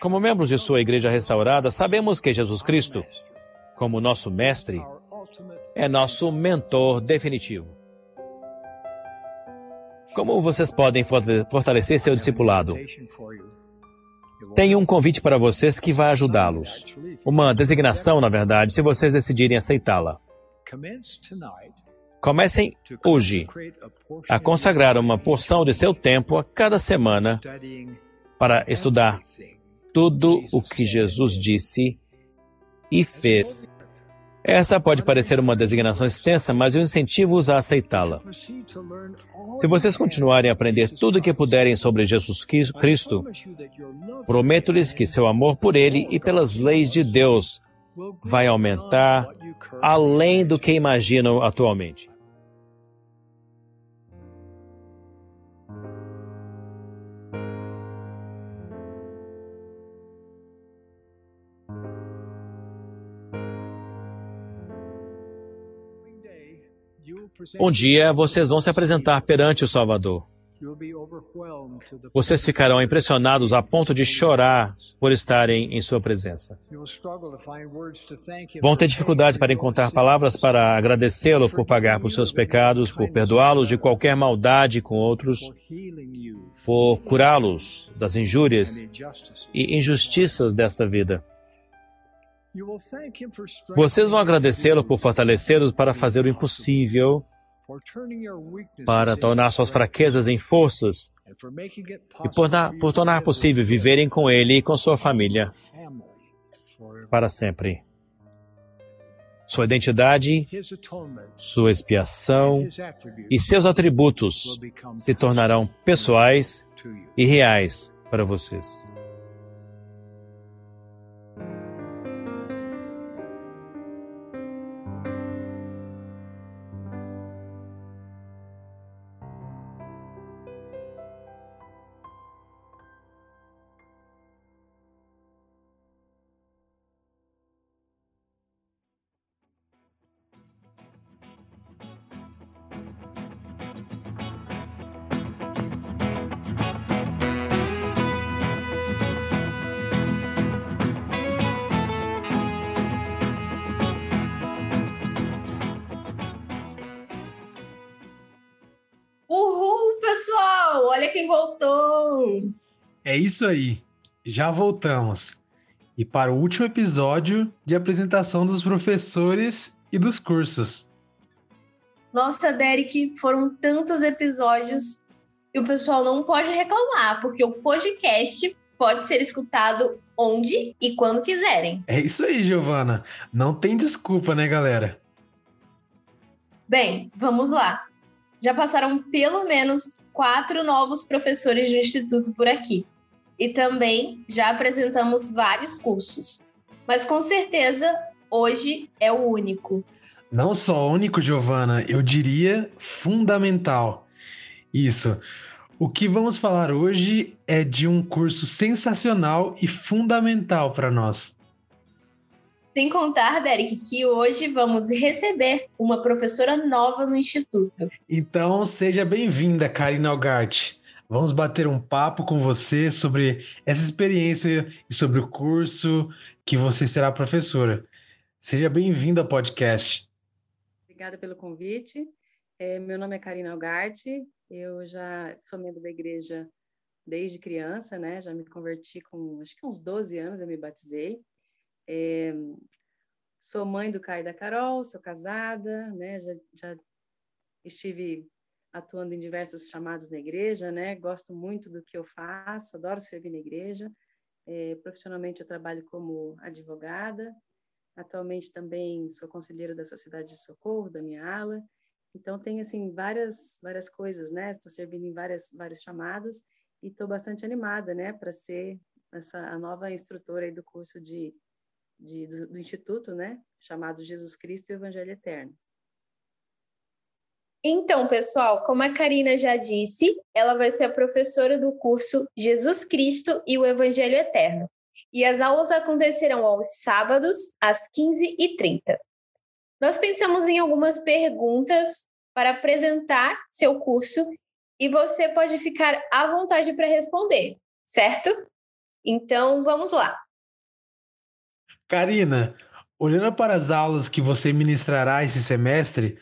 Como membros de sua igreja restaurada, sabemos que Jesus Cristo, como nosso mestre, é nosso mentor definitivo. Como vocês podem fortalecer seu discipulado? Tenho um convite para vocês que vai ajudá-los. Uma designação, na verdade, se vocês decidirem aceitá-la. Comecem hoje a consagrar uma porção de seu tempo a cada semana para estudar tudo o que Jesus disse e fez. Essa pode parecer uma designação extensa, mas eu incentivo-os a aceitá-la. Se vocês continuarem a aprender tudo o que puderem sobre Jesus Cristo, prometo-lhes que seu amor por Ele e pelas leis de Deus vai aumentar além do que imaginam atualmente. Um dia vocês vão se apresentar perante o Salvador. Vocês ficarão impressionados a ponto de chorar por estarem em sua presença. Vão ter dificuldade para encontrar palavras para agradecê-lo por pagar por seus pecados, por perdoá-los de qualquer maldade com outros, por curá-los das injúrias e injustiças desta vida. Vocês vão agradecê-lo por fortalecê-los para fazer o impossível para tornar suas fraquezas em forças e por, por tornar possível viverem com Ele e com sua família para sempre. Sua identidade, sua expiação e seus atributos se tornarão pessoais e reais para vocês. Olha quem voltou! É isso aí, já voltamos. E para o último episódio de apresentação dos professores e dos cursos. Nossa, Derek, foram tantos episódios e o pessoal não pode reclamar, porque o podcast pode ser escutado onde e quando quiserem. É isso aí, Giovana. Não tem desculpa, né, galera? Bem, vamos lá. Já passaram pelo menos quatro novos professores do Instituto por aqui. E também já apresentamos vários cursos. Mas com certeza, hoje é o único. Não só único, Giovana, eu diria fundamental. Isso. O que vamos falar hoje é de um curso sensacional e fundamental para nós. Sem contar, Derek, que hoje vamos receber uma professora nova no Instituto. Então, seja bem-vinda, Karina Algart. Vamos bater um papo com você sobre essa experiência e sobre o curso que você será professora. Seja bem-vinda ao podcast. Obrigada pelo convite. É, meu nome é Karina Algart. Eu já sou membro da igreja desde criança, né? Já me converti com acho que uns 12 anos, eu me batizei. É, sou mãe do Caio e da Carol, sou casada, né? Já, já estive atuando em diversos chamados na igreja, né? Gosto muito do que eu faço, adoro servir na igreja. É, profissionalmente eu trabalho como advogada. Atualmente também sou conselheira da Sociedade de Socorro, da minha ala. Então tem assim várias várias coisas, né? Estou servindo em várias vários chamados e estou bastante animada, né, para ser essa a nova instrutora do curso de de, do, do Instituto, né, chamado Jesus Cristo e o Evangelho Eterno. Então, pessoal, como a Karina já disse, ela vai ser a professora do curso Jesus Cristo e o Evangelho Eterno. E as aulas acontecerão aos sábados, às 15h30. Nós pensamos em algumas perguntas para apresentar seu curso e você pode ficar à vontade para responder, certo? Então, vamos lá. Karina, olhando para as aulas que você ministrará esse semestre,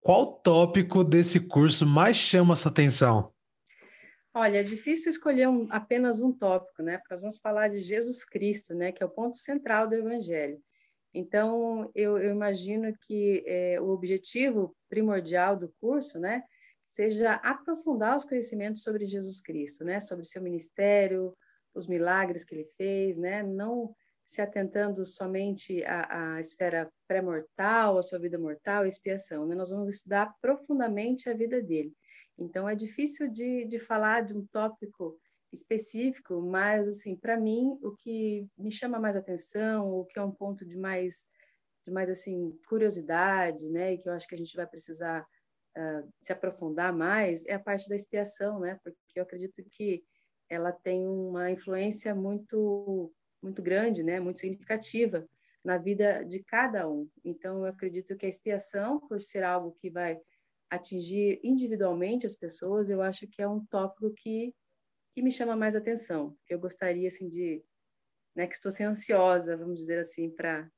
qual tópico desse curso mais chama a sua atenção? Olha, é difícil escolher um, apenas um tópico, né? Porque nós vamos falar de Jesus Cristo, né? Que é o ponto central do Evangelho. Então, eu, eu imagino que é, o objetivo primordial do curso, né? Seja aprofundar os conhecimentos sobre Jesus Cristo, né? Sobre seu ministério, os milagres que ele fez, né? Não se atentando somente à, à esfera pré-mortal, à sua vida mortal, à expiação, né? Nós vamos estudar profundamente a vida dele. Então, é difícil de, de falar de um tópico específico, mas, assim, para mim, o que me chama mais atenção, o que é um ponto de mais, de mais assim, curiosidade, né, e que eu acho que a gente vai precisar uh, se aprofundar mais, é a parte da expiação, né, porque eu acredito que ela tem uma influência muito, muito grande, né, muito significativa na vida de cada um. Então, eu acredito que a expiação, por ser algo que vai atingir individualmente as pessoas, eu acho que é um tópico que, que me chama mais atenção. Eu gostaria, assim, de... Né, que estou ansiosa, vamos dizer assim, para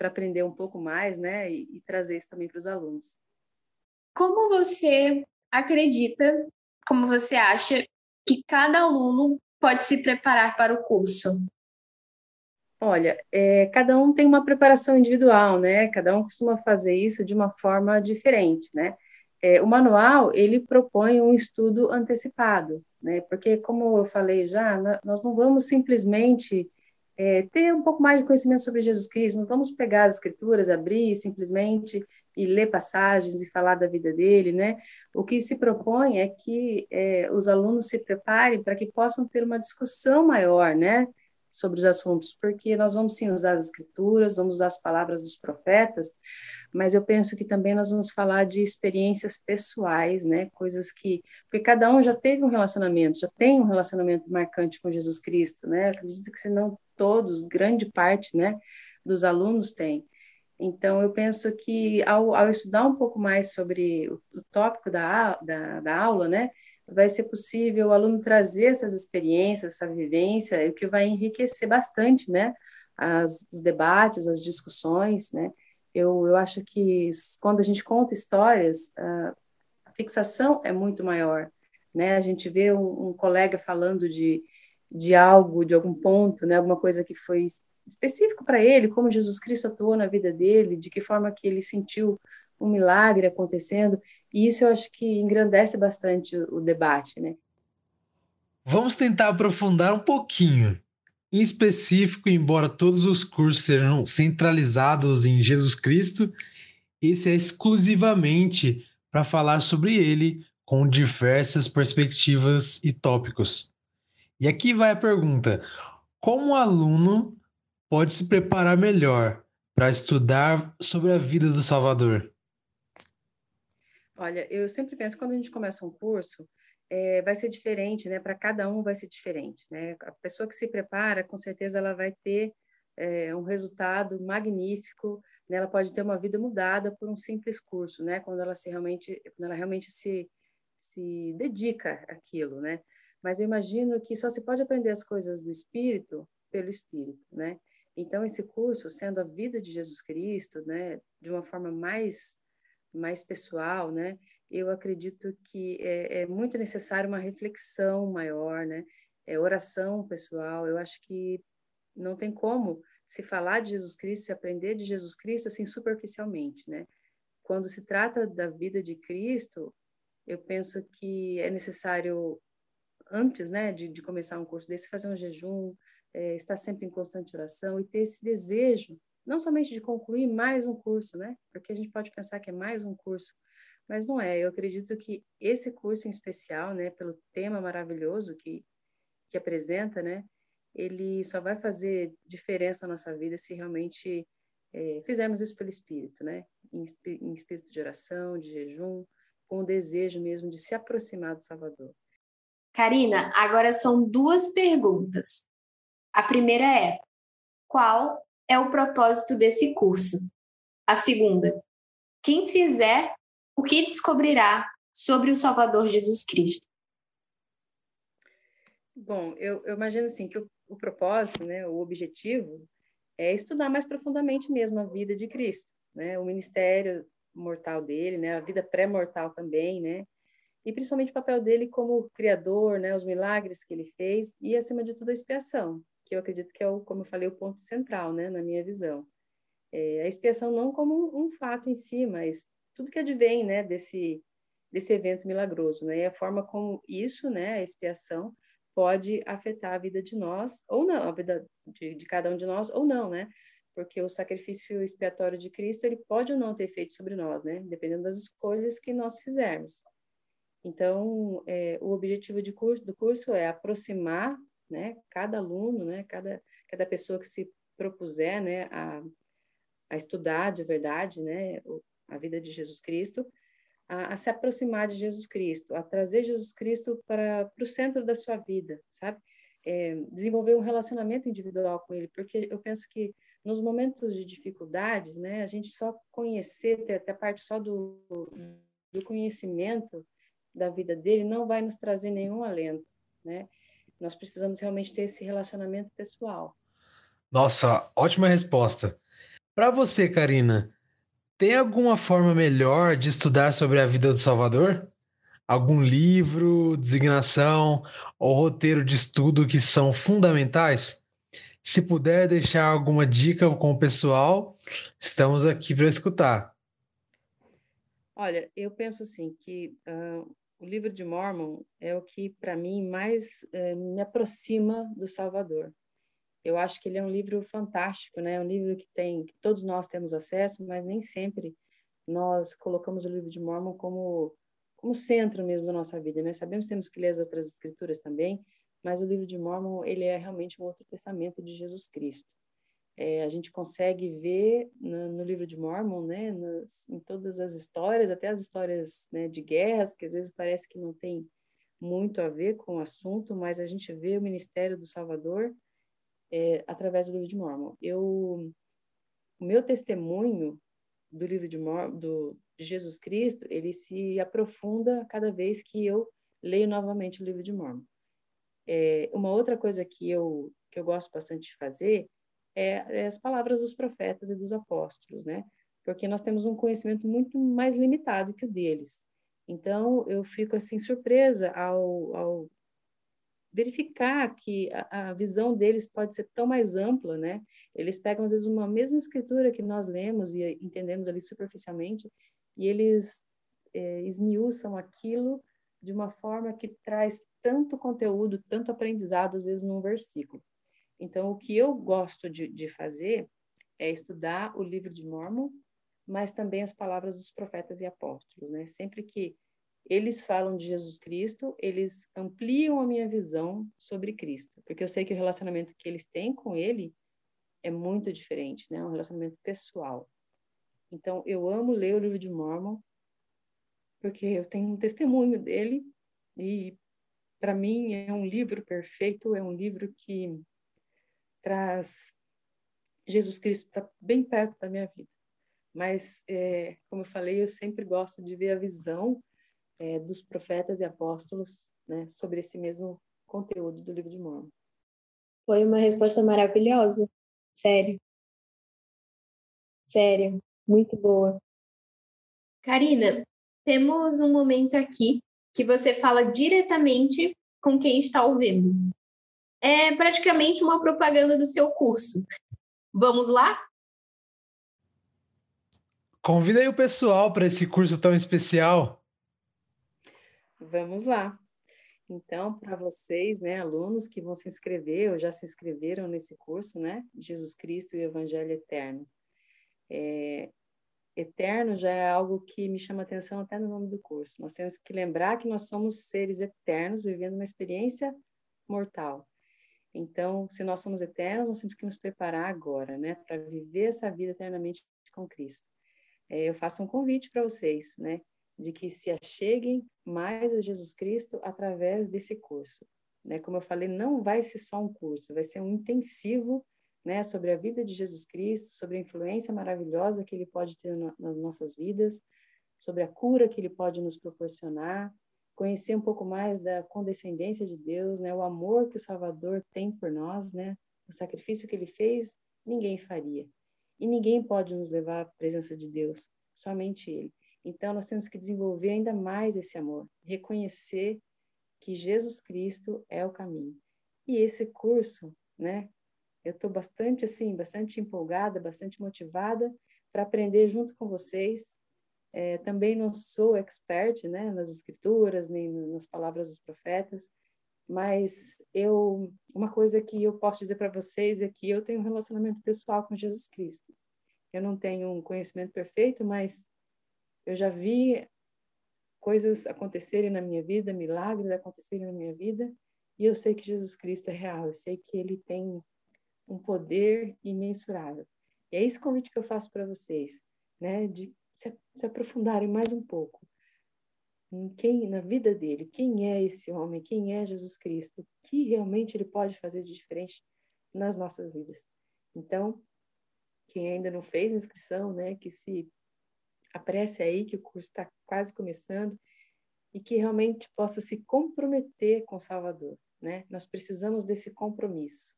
aprender um pouco mais, né, e, e trazer isso também para os alunos. Como você acredita, como você acha que cada aluno pode se preparar para o curso? Olha, é, cada um tem uma preparação individual, né? Cada um costuma fazer isso de uma forma diferente, né? É, o manual, ele propõe um estudo antecipado, né? Porque, como eu falei já, nós não vamos simplesmente é, ter um pouco mais de conhecimento sobre Jesus Cristo, não vamos pegar as escrituras, abrir simplesmente e ler passagens e falar da vida dele, né? O que se propõe é que é, os alunos se preparem para que possam ter uma discussão maior, né? Sobre os assuntos, porque nós vamos sim usar as escrituras, vamos usar as palavras dos profetas, mas eu penso que também nós vamos falar de experiências pessoais, né? Coisas que. Porque cada um já teve um relacionamento, já tem um relacionamento marcante com Jesus Cristo, né? acredito que, se não todos, grande parte, né, dos alunos tem. Então, eu penso que ao, ao estudar um pouco mais sobre o, o tópico da, da, da aula, né, vai ser possível o aluno trazer essas experiências, essa vivência, o que vai enriquecer bastante, né, as, os debates, as discussões, né, eu, eu acho que quando a gente conta histórias, a, fixação é muito maior, né? A gente vê um, um, colega falando de, de algo, de algum ponto, né? Alguma coisa que foi específico para ele, como Jesus Cristo atuou na vida dele, de que forma que ele sentiu um milagre acontecendo, e isso eu acho que engrandece bastante o, o debate, né? Vamos tentar aprofundar um pouquinho em específico, embora todos os cursos sejam centralizados em Jesus Cristo, esse é exclusivamente para falar sobre ele com diversas perspectivas e tópicos. E aqui vai a pergunta: como aluno pode se preparar melhor para estudar sobre a vida do Salvador? Olha, eu sempre penso quando a gente começa um curso, é, vai ser diferente, né? Para cada um vai ser diferente, né? A pessoa que se prepara, com certeza, ela vai ter é, um resultado magnífico. Né? Ela pode ter uma vida mudada por um simples curso, né? Quando ela se realmente, quando ela realmente se se dedica àquilo, né? Mas eu imagino que só se pode aprender as coisas do Espírito pelo Espírito, né? Então esse curso, sendo a vida de Jesus Cristo, né, de uma forma mais mais pessoal, né? eu acredito que é, é muito necessário uma reflexão maior, né? É oração pessoal. Eu acho que não tem como se falar de Jesus Cristo, se aprender de Jesus Cristo assim superficialmente, né? Quando se trata da vida de Cristo, eu penso que é necessário antes, né, de, de começar um curso desse, fazer um jejum, é, estar sempre em constante oração e ter esse desejo, não somente de concluir mais um curso, né? Porque a gente pode pensar que é mais um curso, mas não é. Eu acredito que esse curso em especial, né, pelo tema maravilhoso que, que apresenta, né, ele só vai fazer diferença na nossa vida se realmente é, fizermos isso pelo Espírito, né, em, em espírito de oração, de jejum, com o desejo mesmo de se aproximar do Salvador. Karina, agora são duas perguntas. A primeira é: qual é o propósito desse curso? A segunda: quem fizer o que descobrirá sobre o Salvador Jesus Cristo? Bom, eu, eu imagino assim que o, o propósito, né, o objetivo é estudar mais profundamente mesmo a vida de Cristo, né, o ministério mortal dele, né, a vida pré-mortal também, né, e principalmente o papel dele como criador, né, os milagres que ele fez e acima de tudo a expiação, que eu acredito que é o, como eu falei, o ponto central, né, na minha visão. É, a expiação não como um, um, fato em si, mas tudo que advém, né, desse desse evento milagroso, né, e a forma como isso, né, a expiação pode afetar a vida de nós ou não, a vida de, de cada um de nós ou não, né? Porque o sacrifício expiatório de Cristo ele pode ou não ter efeito sobre nós, né? Dependendo das escolhas que nós fizermos. Então, é, o objetivo curso, do curso é aproximar, né, cada aluno, né, cada, cada pessoa que se propuser, né, a, a estudar de verdade, né, a vida de Jesus Cristo, a, a, se aproximar de Jesus Cristo, a trazer Jesus Cristo para, o centro da sua vida, sabe? É, desenvolver um relacionamento individual com Ele, porque eu penso que nos momentos de dificuldade, né, a gente só conhecer, ter até a parte só do, do conhecimento, da vida dele não vai nos trazer nenhum alento, né? Nós precisamos realmente ter esse relacionamento pessoal. Nossa, ótima resposta. Para você, Karina, tem alguma forma melhor de estudar sobre a vida do Salvador? Algum livro, designação ou roteiro de estudo que são fundamentais? Se puder deixar alguma dica com o pessoal, estamos aqui para escutar. Olha, eu penso assim que uh, o livro de Mormon é o que, para mim, mais é, me aproxima do Salvador. Eu acho que ele é um livro fantástico, né? É um livro que tem, que todos nós temos acesso, mas nem sempre nós colocamos o livro de Mormon como como centro mesmo da nossa vida, né? Sabemos que temos que ler as outras escrituras também, mas o livro de Mormon ele é realmente um outro testamento de Jesus Cristo. É, a gente consegue ver no, no, livro de Mormon, né, nas, em todas as histórias, até as histórias né, de guerras, que às vezes parece que não tem muito a ver com o assunto, mas a gente vê o ministério do Salvador é, através do livro de Mormon. Eu, o meu testemunho do livro de, do, de Jesus Cristo, ele se aprofunda cada vez que eu leio novamente o livro de Mormon. É, uma outra coisa que eu, que eu gosto bastante de fazer é, é as palavras dos profetas e dos apóstolos, né? Porque nós temos um conhecimento muito mais limitado que o deles. Então, eu fico assim surpresa ao, ao verificar que a, a, visão deles pode ser tão mais ampla, né? Eles pegam às vezes uma mesma escritura que nós lemos e entendemos ali superficialmente, e eles é, esmiuçam aquilo de uma forma que traz tanto conteúdo, tanto aprendizado às vezes num versículo. Então, o que eu gosto de, de fazer é estudar o livro de Mormon, mas também as palavras dos profetas e apóstolos, né? Sempre que eles falam de Jesus Cristo, eles ampliam a minha visão sobre Cristo, porque eu sei que o relacionamento que eles têm com ele é muito diferente, né? Um relacionamento pessoal. Então, eu amo ler o livro de Mormon, porque eu tenho um testemunho dele e para mim é um livro perfeito, é um livro que traz Jesus Cristo para bem perto da minha vida. Mas, é, como eu falei, eu sempre gosto de ver a visão é, dos profetas e apóstolos né, sobre esse mesmo conteúdo do livro de Mormon. Foi uma resposta maravilhosa, sério. Sério, muito boa. Karina, temos um momento aqui que você fala diretamente com quem está ouvindo é praticamente uma propaganda do seu curso. Vamos lá? Convida aí o pessoal para esse curso tão especial. Vamos lá. Então, para vocês, né, alunos que vão se inscrever ou já se inscreveram nesse curso, né, Jesus Cristo e o Evangelho Eterno. É, eterno já é algo que me chama atenção até no nome do curso. Nós temos que lembrar que nós somos seres eternos vivendo uma experiência mortal. Então, se nós somos eternos, nós temos que nos preparar agora, né, para viver essa vida eternamente com Cristo. É, eu faço um convite para vocês, né, de que se acheguem mais a Jesus Cristo através desse curso. Né? Como eu falei, não vai ser só um curso, vai ser um intensivo né, sobre a vida de Jesus Cristo, sobre a influência maravilhosa que ele pode ter nas nossas vidas, sobre a cura que ele pode nos proporcionar, conhecer um pouco mais da condescendência de Deus, né? O amor que o Salvador tem por nós, né? O sacrifício que ele fez, ninguém faria. E ninguém pode nos levar à presença de Deus, somente ele. Então nós temos que desenvolver ainda mais esse amor, reconhecer que Jesus Cristo é o caminho. E esse curso, né? Eu estou bastante assim, bastante empolgada, bastante motivada para aprender junto com vocês é, também não sou expert né, nas escrituras, nem nas palavras dos profetas, mas eu uma coisa que eu posso dizer para vocês é que eu tenho um relacionamento pessoal com Jesus Cristo. Eu não tenho um conhecimento perfeito, mas eu já vi coisas acontecerem na minha vida, milagres acontecerem na minha vida, e eu sei que Jesus Cristo é real, eu sei que ele tem um poder imensurável. E é esse convite que eu faço para vocês, né, de se, se aprofundarem mais um pouco em quem na vida dele, quem é esse homem, quem é Jesus Cristo, o que realmente ele pode fazer de diferente nas nossas vidas. Então, quem ainda não fez inscrição, né, que se apresse aí que o curso está quase começando e que realmente possa se comprometer com Salvador, né? Nós precisamos desse compromisso,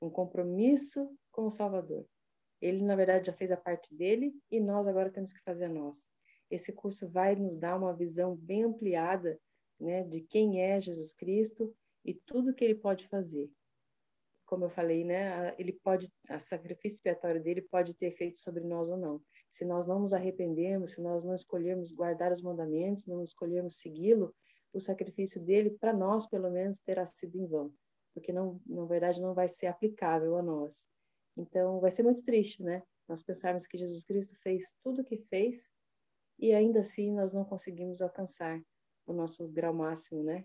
um compromisso com o Salvador. Ele, na verdade, já fez a parte dele e nós agora temos que fazer a nossa. Esse curso vai nos dar uma visão bem ampliada né, de quem é Jesus Cristo e tudo que ele pode fazer. Como eu falei, né, ele pode, a sacrifício expiatório dele pode ter efeito sobre nós ou não. Se nós não nos arrependermos, se nós não escolhermos guardar os mandamentos, não escolhermos segui-lo, o sacrifício dele, para nós, pelo menos, terá sido em vão, porque não, na verdade não vai ser aplicável a nós. Então, vai ser muito triste, né? Nós pensarmos que Jesus Cristo fez tudo o que fez e ainda assim nós não conseguimos alcançar o nosso grau máximo, né?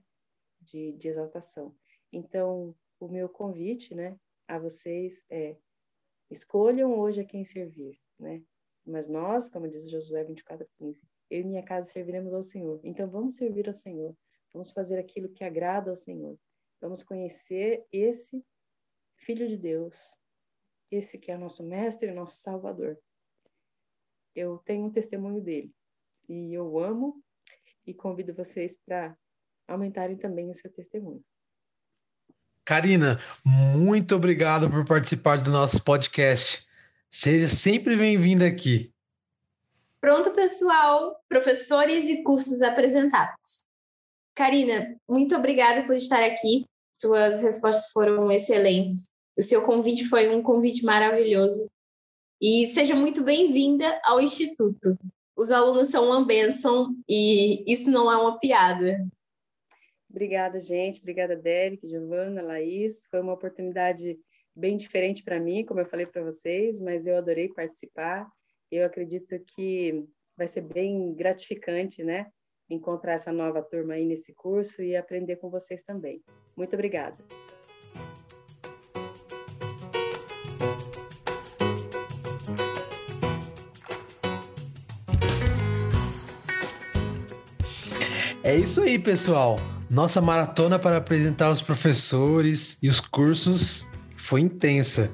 De, de exaltação. Então, o meu convite, né, a vocês é escolham hoje a quem servir, né? Mas nós, como diz Josué 24:15, eu e minha casa serviremos ao Senhor. Então vamos servir ao Senhor. Vamos fazer aquilo que agrada ao Senhor. Vamos conhecer esse filho de Deus, esse que é nosso mestre, nosso salvador. Eu tenho um testemunho dele e eu amo e convido vocês para aumentarem também o seu testemunho. Karina, muito obrigado por participar do nosso podcast. Seja sempre bem-vinda aqui. Pronto, pessoal, professores e cursos apresentados. Karina, muito obrigada por estar aqui. Suas respostas foram excelentes. O seu convite foi um convite maravilhoso. E seja muito bem-vinda ao Instituto. Os alunos são uma bênção e isso não é uma piada. Obrigada, gente. Obrigada, Derek, Giovana, Laís. Foi uma oportunidade bem diferente para mim, como eu falei para vocês, mas eu adorei participar. Eu acredito que vai ser bem gratificante, né? Encontrar essa nova turma aí nesse curso e aprender com vocês também. Muito obrigada. É isso aí, pessoal. Nossa maratona para apresentar os professores e os cursos foi intensa,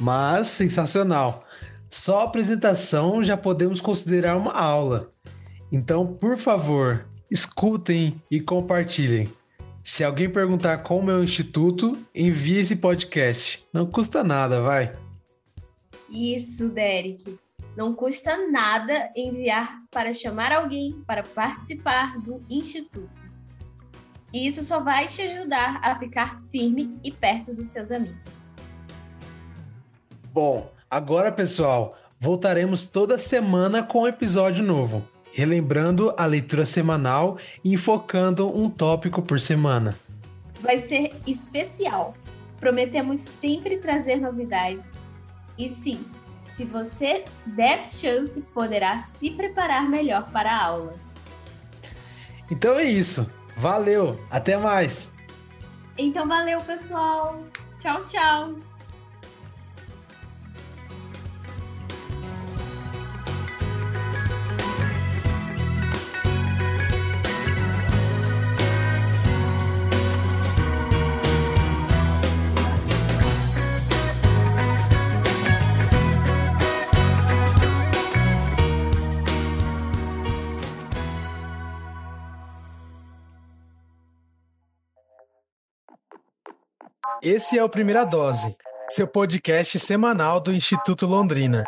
mas sensacional. Só a apresentação já podemos considerar uma aula. Então, por favor, escutem e compartilhem. Se alguém perguntar como é o instituto, envie esse podcast. Não custa nada, vai. Isso, Derek. Não custa nada enviar para chamar alguém para participar do Instituto. E isso só vai te ajudar a ficar firme e perto dos seus amigos. Bom, agora pessoal, voltaremos toda semana com um episódio novo, relembrando a leitura semanal e enfocando um tópico por semana. Vai ser especial. Prometemos sempre trazer novidades. E sim, se você der chance, poderá se preparar melhor para a aula. Então é isso. Valeu, até mais. Então valeu, pessoal. Tchau, tchau. Esse é o Primeira Dose, seu podcast semanal do Instituto Londrina.